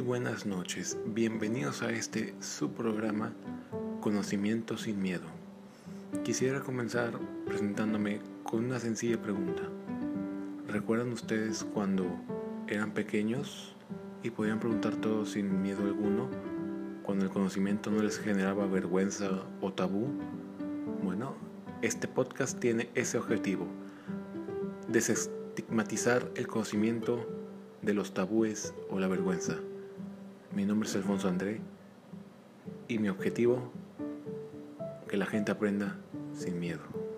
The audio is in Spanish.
Muy buenas noches, bienvenidos a este su programa Conocimiento sin Miedo. Quisiera comenzar presentándome con una sencilla pregunta. ¿Recuerdan ustedes cuando eran pequeños y podían preguntar todo sin miedo alguno? Cuando el conocimiento no les generaba vergüenza o tabú. Bueno, este podcast tiene ese objetivo, desestigmatizar el conocimiento de los tabúes o la vergüenza. Mi nombre es Alfonso André y mi objetivo, que la gente aprenda sin miedo.